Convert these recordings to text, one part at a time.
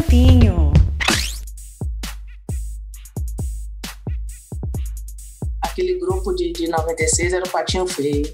Cantinho. Aquele grupo de, de 96 era o Patinho Feio.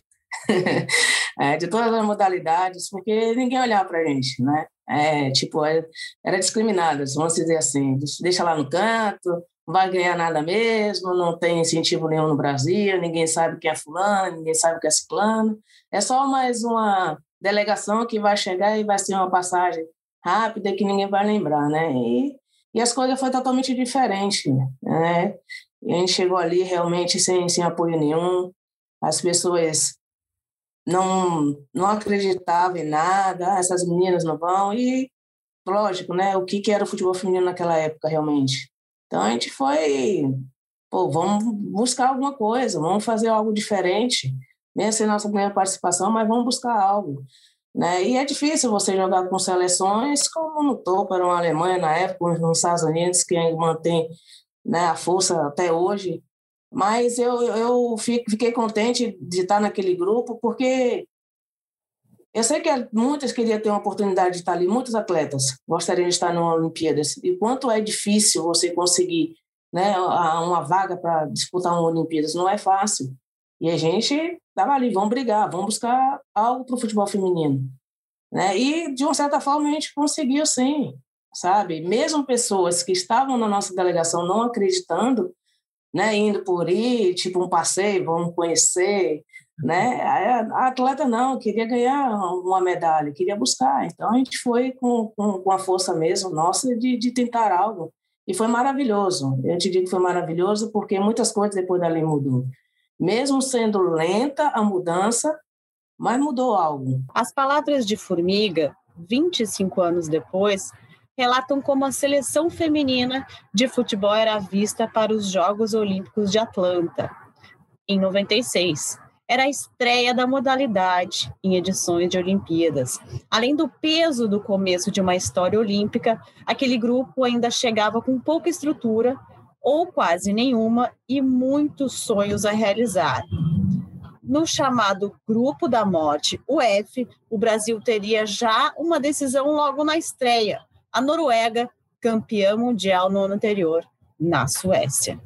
é, de todas as modalidades, porque ninguém olhava para a gente, né? É, tipo, era, é, era discriminadas, vamos dizer assim, deixa lá no canto, não vai ganhar nada mesmo, não tem incentivo nenhum no Brasil, ninguém sabe quem é fulano, ninguém sabe quem é ciclano. É só mais uma delegação que vai chegar e vai ser uma passagem rápida que ninguém vai lembrar, né? E, e as coisas foram totalmente diferentes, né? E a gente chegou ali realmente sem, sem apoio nenhum, as pessoas não, não acreditavam em nada, ah, essas meninas não vão, e lógico, né? O que, que era o futebol feminino naquela época realmente? Então a gente foi, pô, vamos buscar alguma coisa, vamos fazer algo diferente, mesmo sem nossa primeira participação, mas vamos buscar algo. Né? E é difícil você jogar com seleções como no topo, era uma Alemanha na época, nos Estados Unidos, que mantém né, a força até hoje. Mas eu, eu fiquei contente de estar naquele grupo, porque eu sei que muitas queriam ter uma oportunidade de estar ali, muitos atletas gostariam de estar na Olimpíadas. E quanto é difícil você conseguir né, uma vaga para disputar uma Olimpíadas, não é fácil. E a gente estava ali, vamos brigar, vamos buscar algo para o futebol feminino. Né? E, de uma certa forma, a gente conseguiu sim, sabe? Mesmo pessoas que estavam na nossa delegação não acreditando, né, indo por ir, tipo um passeio, vamos conhecer, né? A atleta não, queria ganhar uma medalha, queria buscar. Então a gente foi com, com, com a força mesmo nossa de, de tentar algo. E foi maravilhoso. Eu te digo que foi maravilhoso porque muitas coisas depois da lei mudou. Mesmo sendo lenta a mudança, mas mudou algo. As palavras de Formiga, 25 anos depois, relatam como a seleção feminina de futebol era vista para os Jogos Olímpicos de Atlanta, em 96 era a estreia da modalidade em edições de Olimpíadas. Além do peso do começo de uma história olímpica, aquele grupo ainda chegava com pouca estrutura ou quase nenhuma e muitos sonhos a realizar. No chamado Grupo da Morte, o F, o Brasil teria já uma decisão logo na estreia. A Noruega, campeã mundial no ano anterior, na Suécia.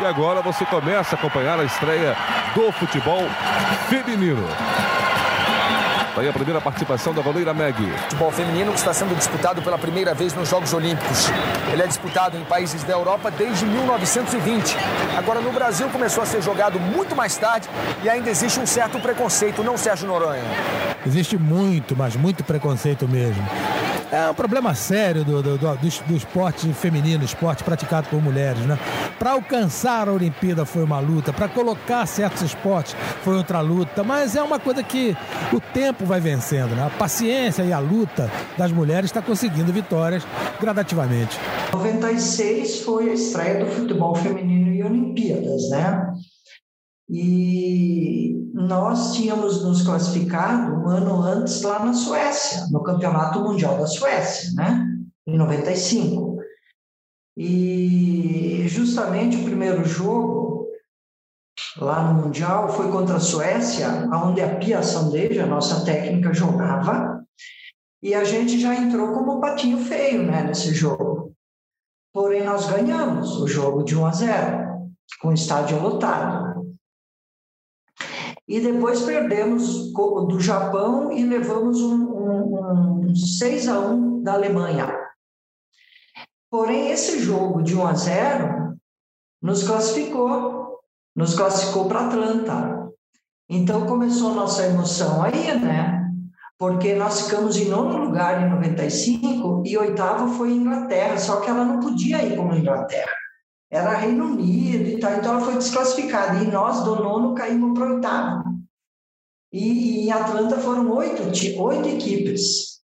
E agora você começa a acompanhar a estreia do futebol feminino. Daí a primeira participação da goleira Meg. Futebol feminino que está sendo disputado pela primeira vez nos Jogos Olímpicos. Ele é disputado em países da Europa desde 1920. Agora no Brasil começou a ser jogado muito mais tarde e ainda existe um certo preconceito, não Sérgio Noronha? Existe muito, mas muito preconceito mesmo. É um problema sério do, do, do, do esporte feminino, esporte praticado por mulheres, né? Para alcançar a Olimpíada foi uma luta, para colocar certos esportes foi outra luta, mas é uma coisa que o tempo vai vencendo, né? A paciência e a luta das mulheres está conseguindo vitórias gradativamente. 96 foi a estreia do futebol feminino em Olimpíadas, né? E nós tínhamos nos classificado um ano antes lá na Suécia, no Campeonato Mundial da Suécia, né? Em 95. E justamente o primeiro jogo lá no Mundial foi contra a Suécia, onde a Pia Sandeja, a nossa técnica, jogava, e a gente já entrou como patinho feio né, nesse jogo. Porém, nós ganhamos o jogo de 1 a 0, com o estádio lotado. E depois perdemos do Japão e levamos um, um, um 6 a 1 da Alemanha. Porém, esse jogo de 1 a 0 nos classificou, nos classificou para Atlanta. Então começou a nossa emoção aí, né? Porque nós ficamos em nono lugar em 95 e oitavo foi Inglaterra, só que ela não podia ir como Inglaterra era Reino Unido e tal, então ela foi desclassificada. E nós, do nono, caímos para o oitavo. E, e em Atlanta foram oito, oito equipes.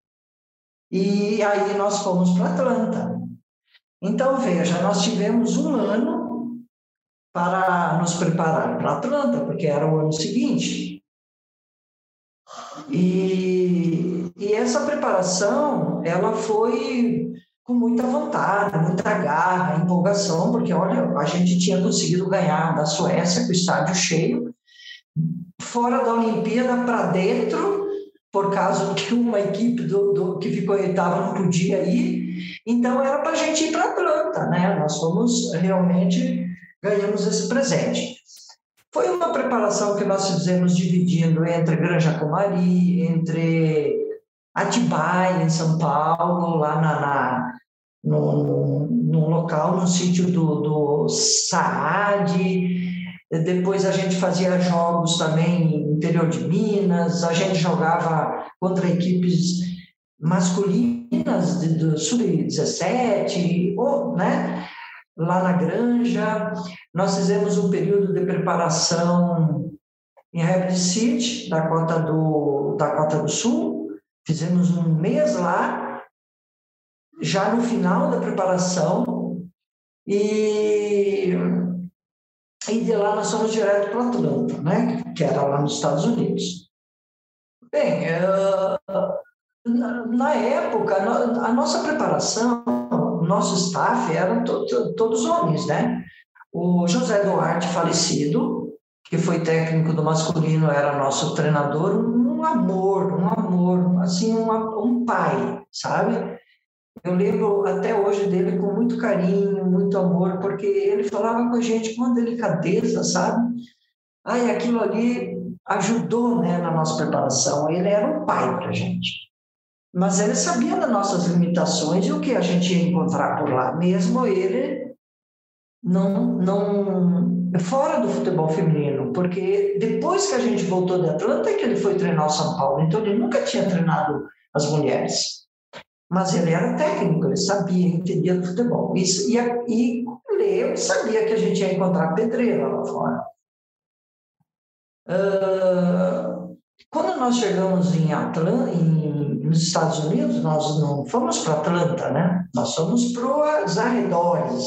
E aí nós fomos para Atlanta. Então, veja, nós tivemos um ano para nos preparar para Atlanta, porque era o ano seguinte. E, e essa preparação, ela foi com muita vontade, muita garra, empolgação, porque olha, a gente tinha conseguido ganhar da Suécia com o estádio cheio, fora da Olimpíada para dentro, por causa que uma equipe do, do que ficou em oitavo não podia ir, Então era para a gente ir para Atlanta, né? Nós fomos realmente ganhamos esse presente. Foi uma preparação que nós fizemos dividindo entre Granja Comari, entre Atibaia, em São Paulo, lá na, na no, no local, no sítio do, do Saad. Depois a gente fazia jogos também no interior de Minas, a gente jogava contra equipes masculinas do sub-17, né? lá na Granja. Nós fizemos um período de preparação em Rapid City, da Cota do, da Cota do Sul. Fizemos um mês lá, já no final da preparação, e, e de lá nós fomos direto para Atlanta, né? que era lá nos Estados Unidos. Bem, na época, a nossa preparação o nosso staff eram to, to, todos homens, né? O José Duarte, falecido, que foi técnico do masculino, era nosso treinador, um amor, um amor, assim, um, um pai, sabe? Eu lembro até hoje dele com muito carinho, muito amor, porque ele falava com a gente com uma delicadeza, sabe? Ai, aquilo ali ajudou né, na nossa preparação. Ele era um pai para a gente. Mas ele sabia das nossas limitações e o que a gente ia encontrar por lá. Mesmo ele não, não fora do futebol feminino, porque depois que a gente voltou de Atlanta é que ele foi treinar o São Paulo. Então ele nunca tinha treinado as mulheres. Mas ele era técnico, ele sabia, entendia do futebol. Isso, e, e sabia que a gente ia encontrar pedreira lá fora. Uh, quando nós chegamos em Atlanta, em nos Estados Unidos, nós não fomos para Atlanta, né? Nós fomos para os arredores,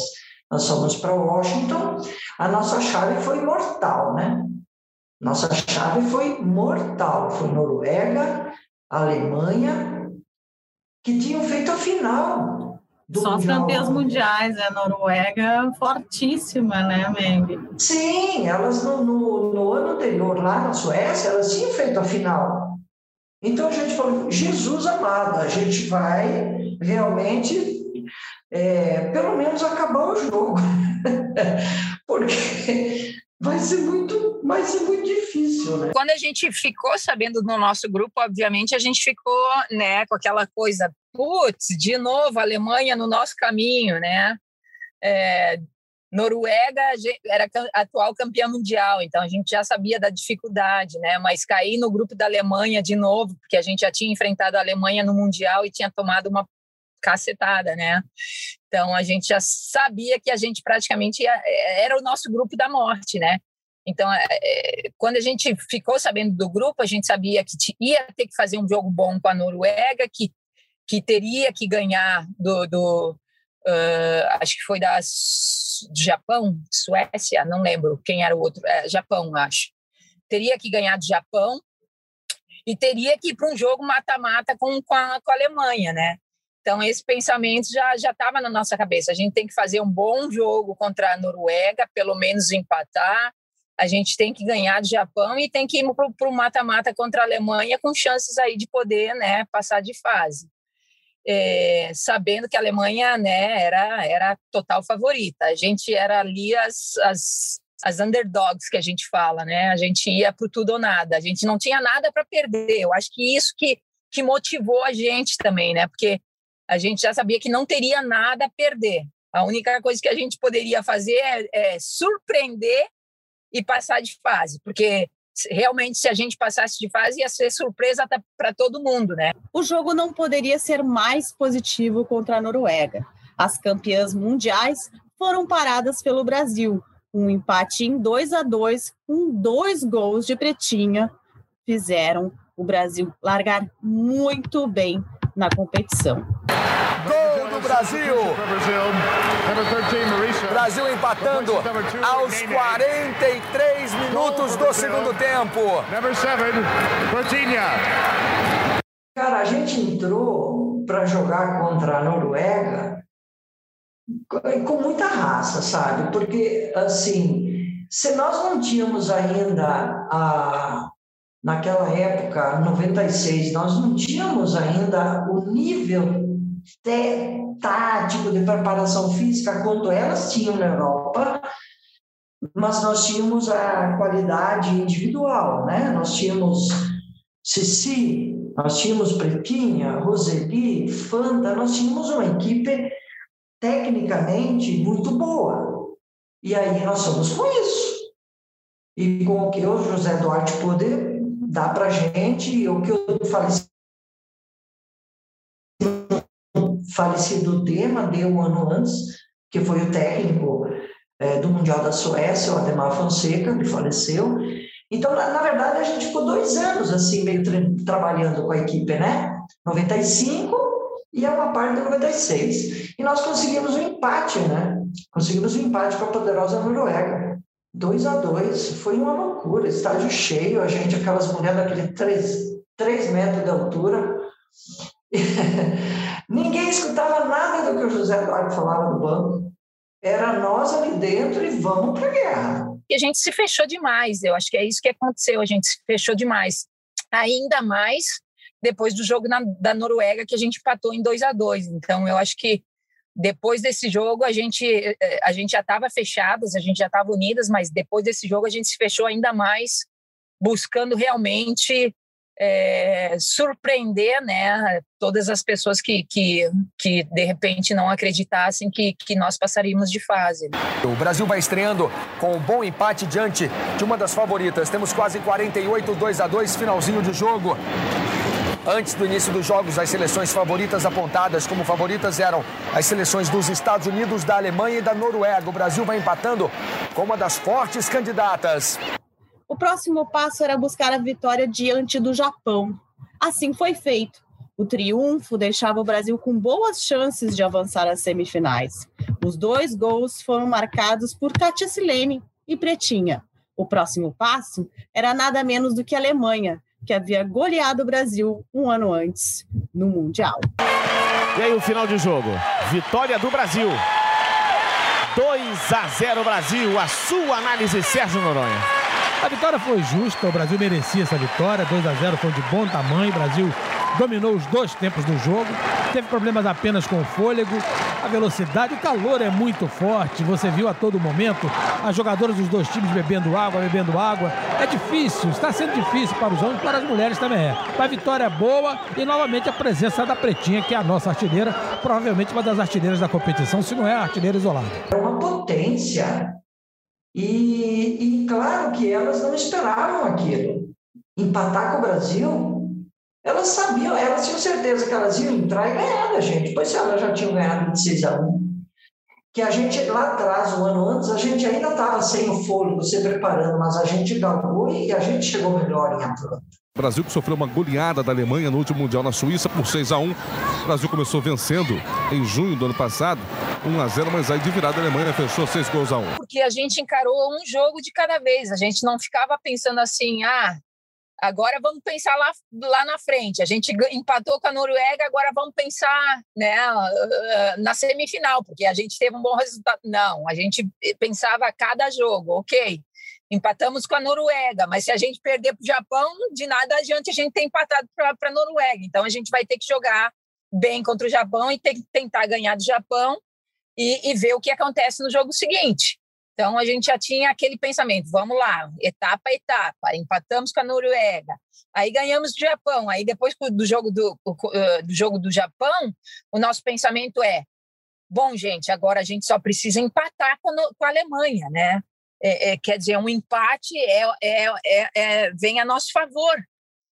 nós fomos para Washington. A nossa chave foi mortal, né? Nossa chave foi mortal. Foi Noruega, Alemanha, que tinham feito a final. Do Só as campeãs mundiais, a Noruega fortíssima, né, Meng? Sim, elas no, no, no ano anterior, lá na Suécia, elas tinham feito a final. Então a gente falou, Jesus amado, a gente vai realmente, é, pelo menos, acabar o jogo. Porque vai ser muito, vai ser muito difícil, né? Quando a gente ficou sabendo do nosso grupo, obviamente a gente ficou, né, com aquela coisa, putz, de novo a Alemanha no nosso caminho, né? É, Noruega era atual campeã mundial, então a gente já sabia da dificuldade, né? Mas cair no grupo da Alemanha de novo, porque a gente já tinha enfrentado a Alemanha no mundial e tinha tomado uma cacetada, né? Então a gente já sabia que a gente praticamente ia, é, era o nosso grupo da morte, né? Então, é, é, quando a gente ficou sabendo do grupo, a gente sabia que ia ter que fazer um jogo bom com a Noruega, que, que teria que ganhar do, do uh, acho que foi das Japão, Suécia, não lembro quem era o outro, é, Japão, acho. Teria que ganhar de Japão e teria que ir para um jogo mata-mata com, com, a, com a Alemanha, né? Então, esse pensamento já estava na nossa cabeça. A gente tem que fazer um bom jogo contra a Noruega, pelo menos empatar. A gente tem que ganhar de Japão e tem que ir para o mata-mata contra a Alemanha com chances aí de poder né, passar de fase é, sabendo que a Alemanha né, era, era total favorita. A gente era ali as, as, as underdogs que a gente fala, né? A gente ia para tudo ou nada. A gente não tinha nada para perder. Eu acho que isso que, que motivou a gente também, né? Porque a gente já sabia que não teria nada a perder. A única coisa que a gente poderia fazer é, é surpreender e passar de fase, porque realmente, se a gente passasse de fase, ia ser surpresa para todo mundo, né? O jogo não poderia ser mais positivo contra a Noruega. As campeãs mundiais foram paradas pelo Brasil. Um empate em 2 a 2 com dois gols de Pretinha fizeram o Brasil largar muito bem na competição. Gol do Brasil! Brasil empatando aos 43 minutos do segundo tempo. Cara, a gente entrou para jogar contra a Noruega com muita raça, sabe? Porque, assim, se nós não tínhamos ainda a naquela época, 96, nós não tínhamos ainda o nível tático, de preparação física quanto elas tinham na Europa, mas nós tínhamos a qualidade individual, né? Nós tínhamos Cici, nós tínhamos Pretinha, Roseli, Fanta, nós tínhamos uma equipe tecnicamente muito boa. E aí nós somos com isso. E com o que o José Duarte poder dar para gente, o que eu faleci falecido tema deu um ano antes, que foi o técnico é, do Mundial da Suécia, o Ademar Fonseca, que faleceu. Então, na, na, verdade, a gente ficou dois anos assim, meio tra trabalhando com a equipe, né? 95 e é uma parte de 96. E nós conseguimos um empate, né? Conseguimos um empate com a poderosa Noruega. 2 a 2 foi uma loucura, estádio cheio, a gente, aquelas mulheres daquele 3, 3 metros de altura. Ninguém escutava nada do que o José Eduardo falava no banco. Era nós ali dentro e vamos para a guerra. E a gente se fechou demais, eu acho que é isso que aconteceu, a gente se fechou demais. Ainda mais depois do jogo na, da Noruega, que a gente empatou em 2 a 2 Então, eu acho que depois desse jogo a gente eh, a gente já estava fechadas, a gente já estava unidas, mas depois desse jogo a gente se fechou ainda mais, buscando realmente é, surpreender né, todas as pessoas que, que, que de repente não acreditassem que, que nós passaríamos de fase. O Brasil vai estreando com um bom empate diante de uma das favoritas. Temos quase 48, 2 a 2 finalzinho de jogo. Antes do início dos jogos, as seleções favoritas apontadas como favoritas eram as seleções dos Estados Unidos, da Alemanha e da Noruega. O Brasil vai empatando com uma das fortes candidatas. O próximo passo era buscar a vitória diante do Japão. Assim foi feito. O triunfo deixava o Brasil com boas chances de avançar às semifinais. Os dois gols foram marcados por Katia Silene e Pretinha. O próximo passo era nada menos do que a Alemanha, que havia goleado o Brasil um ano antes no Mundial. E aí o final de jogo. Vitória do Brasil. 2 a 0 Brasil. A sua análise, Sérgio Noronha. A vitória foi justa, o Brasil merecia essa vitória. 2 a 0 foi de bom tamanho. O Brasil dominou os dois tempos do jogo. Teve problemas apenas com o fôlego, a velocidade, o calor é muito forte. Você viu a todo momento as jogadoras dos dois times bebendo água, bebendo água. É difícil, está sendo difícil para os homens, para as mulheres também é. A vitória é boa e novamente a presença da Pretinha, que é a nossa artilheira, provavelmente uma das artilheiras da competição, se não é a artilheira isolada. É uma potência e, e claro que elas não esperavam aquilo. Empatar com o Brasil, elas sabiam, elas tinham certeza que elas iam entrar e ganhar da gente. Pois elas já tinham ganhado de 6 a 1 que a gente lá atrás, um ano antes, a gente ainda estava sem o fôlego, se preparando, mas a gente galgou e a gente chegou melhor em Atlanta. O Brasil que sofreu uma goleada da Alemanha no último Mundial na Suíça por 6 a 1 O Brasil começou vencendo em junho do ano passado, 1 a 0 mas aí de virada a Alemanha fechou 6 gols a 1 Porque a gente encarou um jogo de cada vez, a gente não ficava pensando assim, ah, Agora vamos pensar lá, lá na frente. A gente empatou com a Noruega, agora vamos pensar né, na semifinal, porque a gente teve um bom resultado. Não, a gente pensava cada jogo, ok. Empatamos com a Noruega, mas se a gente perder para o Japão, de nada adianta a gente ter empatado para a Noruega. Então a gente vai ter que jogar bem contra o Japão e ter tentar ganhar do Japão e, e ver o que acontece no jogo seguinte. Então a gente já tinha aquele pensamento, vamos lá, etapa a etapa, empatamos com a Noruega, aí ganhamos do Japão, aí depois do jogo do, do jogo do Japão, o nosso pensamento é, bom gente, agora a gente só precisa empatar com, com a Alemanha, né? É, é, quer dizer, um empate é, é, é, é vem a nosso favor.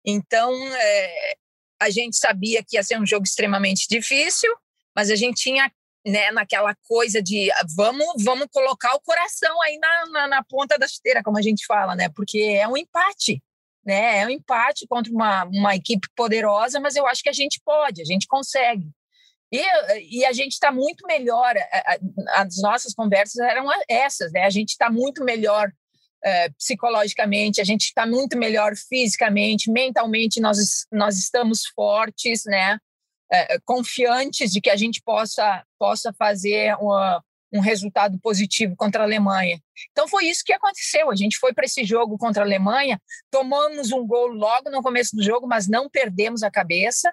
Então é, a gente sabia que ia ser um jogo extremamente difícil, mas a gente tinha né, naquela coisa de ah, vamos, vamos colocar o coração aí na, na, na, ponta da chuteira, como a gente fala, né? Porque é um empate, né? É um empate contra uma, uma equipe poderosa, mas eu acho que a gente pode, a gente consegue. E, e a gente está muito melhor, as nossas conversas eram essas, né? A gente está muito melhor é, psicologicamente, a gente está muito melhor fisicamente, mentalmente, nós, nós estamos fortes, né? É, confiantes de que a gente possa, possa fazer uma, um resultado positivo contra a Alemanha. Então foi isso que aconteceu. A gente foi para esse jogo contra a Alemanha, tomamos um gol logo no começo do jogo, mas não perdemos a cabeça,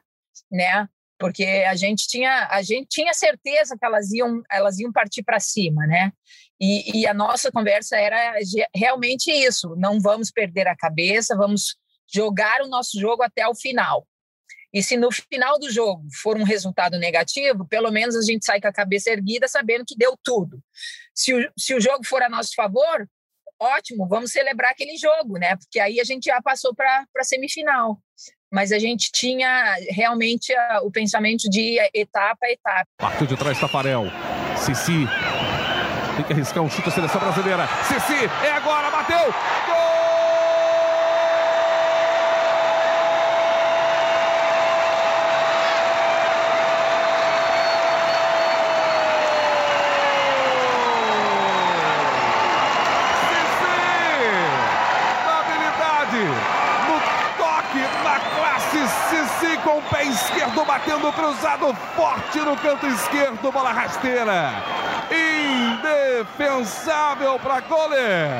né? porque a gente tinha a gente tinha certeza que elas iam elas iam partir para cima, né? E, e, a nossa conversa era realmente isso: não vamos perder a cabeça, vamos jogar o nosso jogo até o final. E se no final do jogo for um resultado negativo, pelo menos a gente sai com a cabeça erguida sabendo que deu tudo. Se o, se o jogo for a nosso favor, ótimo, vamos celebrar aquele jogo, né? Porque aí a gente já passou para a semifinal. Mas a gente tinha realmente a, o pensamento de etapa a etapa. Partiu de trás, Tafarel. Cici. Tem que arriscar um chute à seleção brasileira. Cici, é agora, bateu! Gol! com o pé esquerdo, batendo cruzado forte no canto esquerdo, bola rasteira. Indefensável para goleiro.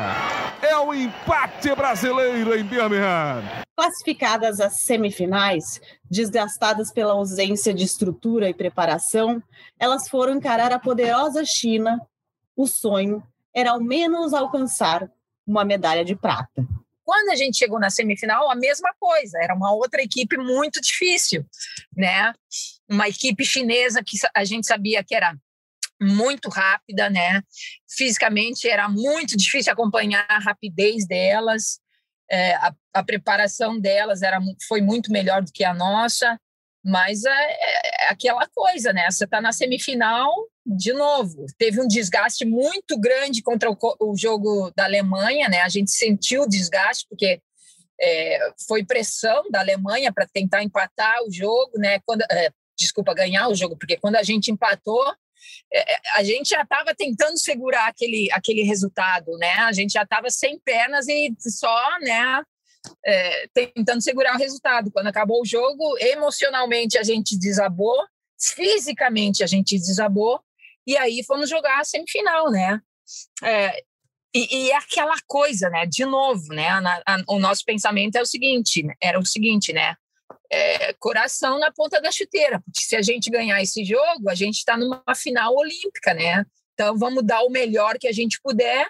É o empate brasileiro em Birmingham. Classificadas às semifinais, desgastadas pela ausência de estrutura e preparação, elas foram encarar a poderosa China. O sonho era ao menos alcançar uma medalha de prata. Quando a gente chegou na semifinal, a mesma coisa, era uma outra equipe muito difícil, né? Uma equipe chinesa que a gente sabia que era muito rápida, né? Fisicamente era muito difícil acompanhar a rapidez delas, é, a, a, preparação delas era, foi muito melhor do que a nossa, mas é, é aquela coisa, né? Você está na semifinal, de novo, teve um desgaste muito grande contra o, o jogo da Alemanha, né? A gente sentiu o desgaste, porque é, foi pressão da Alemanha para tentar empatar o jogo, né? Quando, é, desculpa, ganhar o jogo, porque quando a gente empatou, é, é a gente já estava tentando segurar aquele, aquele resultado, né? A gente já estava sem pernas e só, né? É, tentando segurar o resultado. Quando acabou o jogo, emocionalmente a gente desabou, fisicamente a gente desabou, e aí fomos jogar a semifinal, né? É, e, e, é aquela coisa, né? De novo, né? A, a, o nosso pensamento é o seguinte, era o seguinte, né? É, coração na ponta da chuteira, porque se a gente ganhar esse jogo, a gente está numa final olímpica, né? Então vamos dar o melhor que a gente puder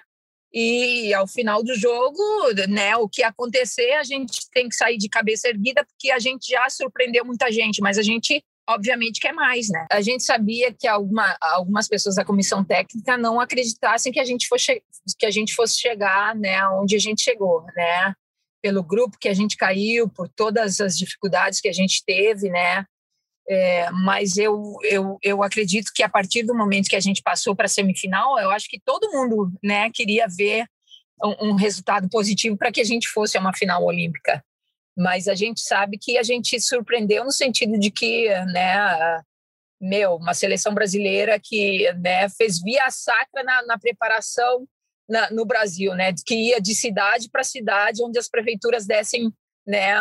e ao final do jogo, né, o que acontecer, a gente tem que sair de cabeça erguida, porque a gente já surpreendeu muita gente, mas a gente obviamente quer mais, né? A gente sabia que alguma, algumas pessoas da comissão técnica não acreditassem que a gente fosse, que a gente fosse chegar, né, onde a gente chegou, né? Pelo grupo que a gente caiu, por todas as dificuldades que a gente teve, né? É, mas eu, eu, eu acredito que a partir do momento que a gente passou para a semifinal, eu acho que todo mundo né, queria ver um, um resultado positivo para que a gente fosse a uma final olímpica. Mas a gente sabe que a gente surpreendeu no sentido de que, né, meu, uma seleção brasileira que né, fez via sacra na, na preparação na, no Brasil, né, que ia de cidade para cidade, onde as prefeituras dessem né,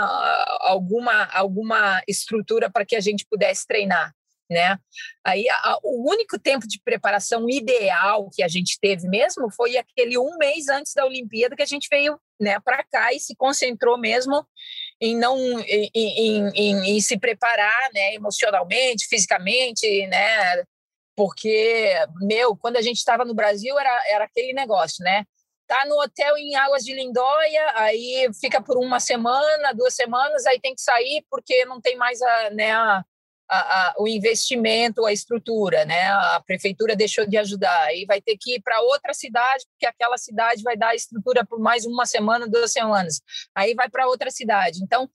alguma, alguma estrutura para que a gente pudesse treinar. Né? Aí a, o único tempo de preparação ideal que a gente teve mesmo foi aquele um mês antes da Olimpíada que a gente veio né, para cá e se concentrou mesmo em não em, em, em, em, se preparar né, emocionalmente, fisicamente, né? Porque, meu, quando a gente estava no Brasil era, era aquele negócio, né? Tá no hotel em Águas de Lindóia, aí fica por uma semana, duas semanas, aí tem que sair porque não tem mais a, né, a, a, a, o investimento, a estrutura, né? A prefeitura deixou de ajudar e vai ter que ir para outra cidade, porque aquela cidade vai dar estrutura por mais uma semana, duas semanas. Aí vai para outra cidade. Então,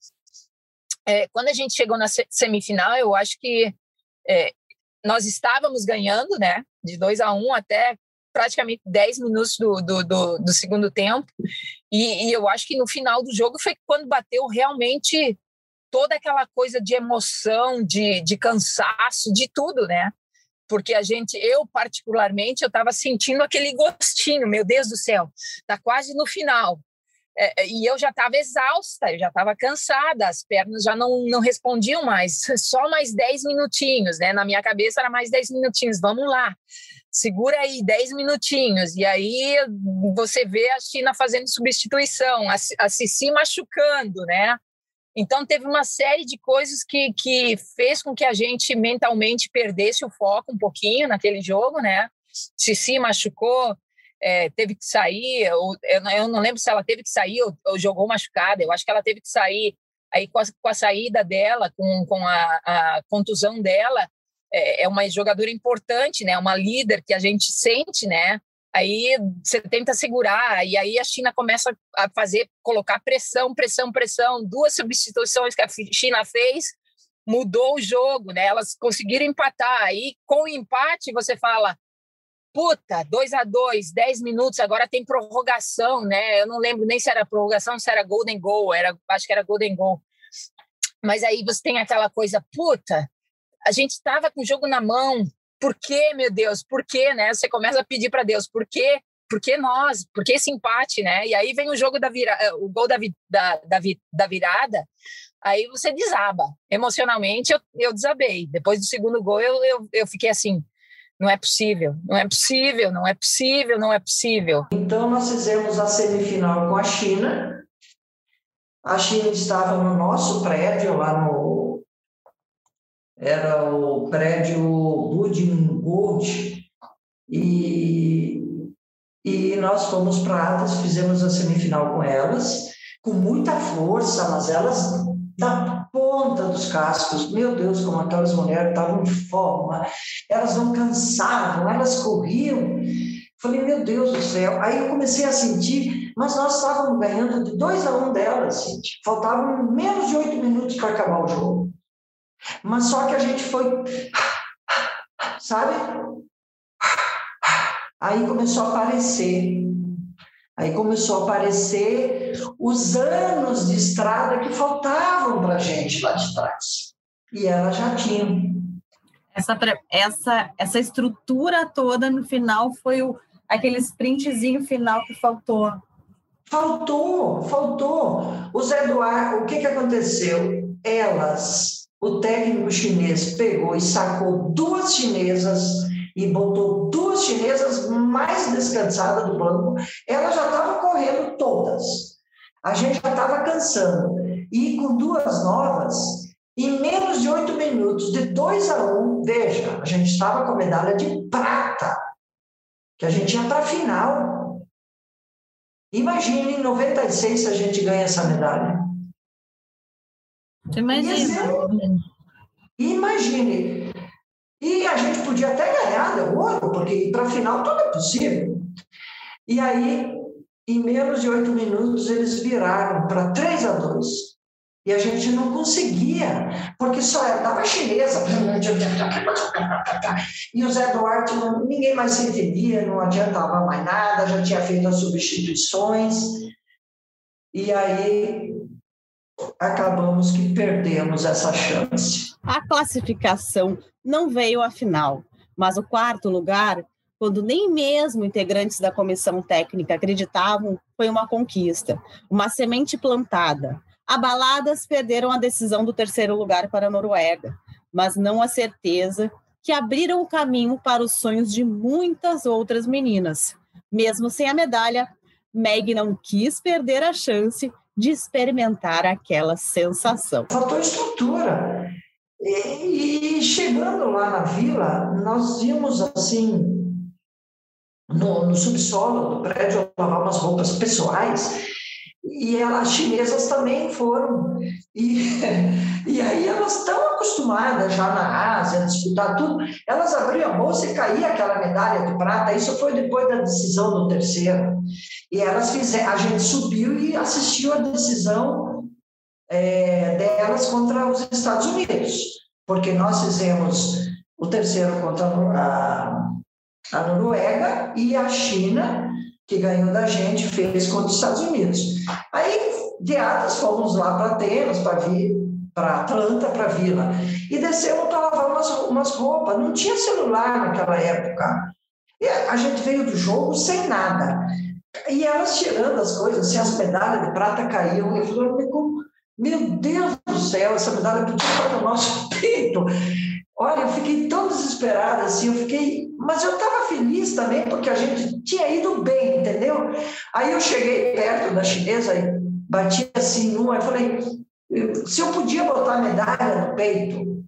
é, quando a gente chegou na semifinal, eu acho que é, nós estávamos ganhando, né? De 2 a 1 um até praticamente 10 minutos do, do, do, do segundo tempo. E, e eu acho que no final do jogo foi quando bateu realmente toda aquela coisa de emoção, de, de cansaço, de tudo, né? Porque a gente, eu particularmente, eu estava sentindo aquele gostinho, meu Deus do céu, tá quase no final. É, é e eu já estava exausta, eu já estava cansada, as pernas já não, não respondiam mais, só mais 10 minutinhos, né? Na minha cabeça era mais 10 minutinhos, vamos lá, segura aí 10 minutinhos. E aí você vê a China fazendo substituição, a, a Cici machucando, né? Então, teve uma série de coisas que, que fez com que a gente mentalmente perdesse o foco um pouquinho naquele jogo, né? se machucou, é, teve que sair, ou, eu, eu, não lembro se ela teve que sair ou, ou, jogou machucada, eu acho que ela teve que sair. Aí, com a, com a saída dela, com, com a, a contusão dela, é, é uma jogadora importante, né? Uma líder que a gente sente, né? Aí você tenta segurar, e aí a China começa a fazer, colocar pressão, pressão, pressão. Duas substituições que a China fez mudou o jogo, né? Elas conseguiram empatar. Aí com o empate você fala, puta, 2 a 2 10 minutos, agora tem prorrogação, né? Eu não lembro nem se era prorrogação, se era golden goal, era, acho que era golden goal. Mas aí você tem aquela coisa, puta, a gente estava com o jogo na mão, por que, meu Deus? Por que, né? Você começa a pedir para Deus, por que? Por que nós? Por que esse empate, né? E aí vem o jogo da virada, eh, o gol da, da, da, da virada, aí você desaba. Emocionalmente, eu, eu desabei. Depois do segundo gol, eu, eu, eu fiquei assim, não é possível, não é possível, não é possível, não é possível. Então, nós fizemos a semifinal com a China. A China estava no nosso prédio, lá no era o prédio Woodin Gold, e, e nós fomos para Atas, fizemos a semifinal com elas, com muita força, mas elas da ponta dos cascos, meu Deus, como aquelas mulheres estavam em forma, elas não cansavam, elas corriam. Falei, meu Deus do céu. Aí eu comecei a sentir, mas nós estávamos ganhando de dois a um delas, gente. Faltavam menos de oito minutos para acabar o jogo. Mas só que a gente foi, sabe? Aí começou a aparecer. Aí começou a aparecer os anos de estrada que faltavam para a gente lá de trás. E ela já tinha. Essa, essa, essa estrutura toda no final foi o, aquele sprintzinho final que faltou. Faltou, faltou. O Zé Eduardo, o que, que aconteceu? Elas o técnico chinês pegou e sacou duas chinesas e botou duas chinesas mais descansadas do banco, elas já estavam correndo todas. A gente já estava cansando. E com duas novas, em menos de oito minutos, de dois a um, veja, a gente estava com a medalha de prata, que a gente ia para a final. Imagine em 96 se a gente ganha essa medalha. Imagina. Imagine. E a gente podia até ganhar o ouro, porque para a final tudo é possível. E aí, em menos de oito minutos, eles viraram para 3 a 2. E a gente não conseguia, porque só estava chinesa. E o Zé Duarte, ninguém mais se entendia, não adiantava mais nada, já tinha feito as substituições. E aí acabamos que perdemos essa chance. A classificação não veio à final, mas o quarto lugar, quando nem mesmo integrantes da comissão técnica acreditavam, foi uma conquista, uma semente plantada. Abaladas perderam a decisão do terceiro lugar para a Noruega, mas não a certeza que abriram o caminho para os sonhos de muitas outras meninas. Mesmo sem a medalha, Meg não quis perder a chance de experimentar aquela sensação. Faltou estrutura. E, e chegando lá na vila, nós vimos assim, no, no subsolo do prédio, lavar umas roupas pessoais e as chinesas também foram. E, e aí elas estão acostumadas já na Ásia a disputar tudo. Elas abriam a bolsa e caía aquela medalha de prata. Isso foi depois da decisão do terceiro. E elas fizeram, a gente subiu e assistiu a decisão é, delas contra os Estados Unidos, porque nós fizemos o terceiro contra a, a Noruega e a China que ganhou da gente, fez contra os Estados Unidos. De Atas, fomos lá para Atenas, para vir para Atlanta, para Vila, e descemos para lavar umas, umas roupas. Não tinha celular naquela época. E a gente veio do jogo sem nada. E elas tirando as coisas, assim, as medalhas de prata caíam. Eu falei, meu Deus do céu, essa medalha podia estar no nosso peito. Olha, eu fiquei tão desesperada assim, eu fiquei. Mas eu estava feliz também, porque a gente tinha ido bem, entendeu? Aí eu cheguei perto da chinesa bati assim numa, e falei: se eu podia botar medalha no peito,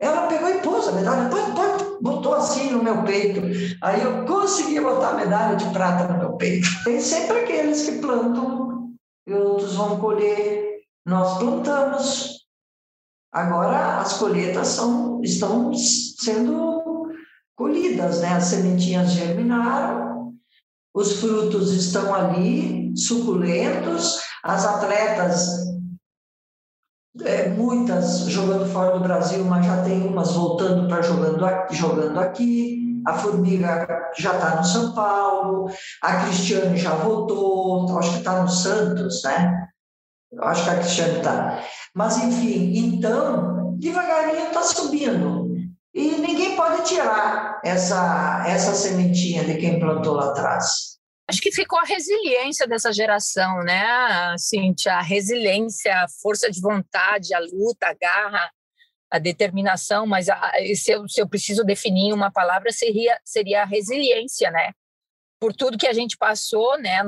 ela pegou e pôs a medalha, pode, pode, botou assim no meu peito. Aí eu consegui botar a medalha de prata no meu peito. Tem sempre aqueles que plantam e outros vão colher. Nós plantamos. Agora as colheitas são, estão sendo colhidas, né? As sementinhas germinaram, os frutos estão ali, suculentos, as atletas é, muitas jogando fora do Brasil, mas já tem umas voltando para jogando jogando aqui. A Formiga já está no São Paulo, a Cristiane já voltou, acho que está no Santos, né? Acho que a Cristiane está. Mas, enfim, então, devagarinho está subindo. E ninguém pode tirar essa, essa sementinha de quem plantou lá atrás acho que ficou a resiliência dessa geração, né, Cintia? A resiliência, a força de vontade, a luta, a garra, a determinação, mas a, se, eu, se eu preciso definir uma palavra, seria, seria a resiliência, né? Por tudo que a gente passou, né,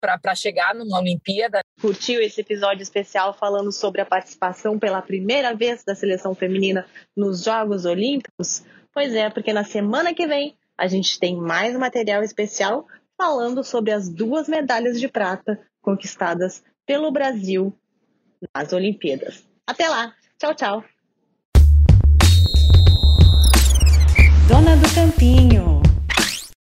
para chegar numa Olimpíada. Curtiu esse episódio especial falando sobre a participação pela primeira vez da seleção feminina nos Jogos Olímpicos? Pois é, porque na semana que vem a gente tem mais material especial falando sobre as duas medalhas de prata conquistadas pelo Brasil nas Olimpíadas. Até lá! Tchau, tchau! Dona do Campinho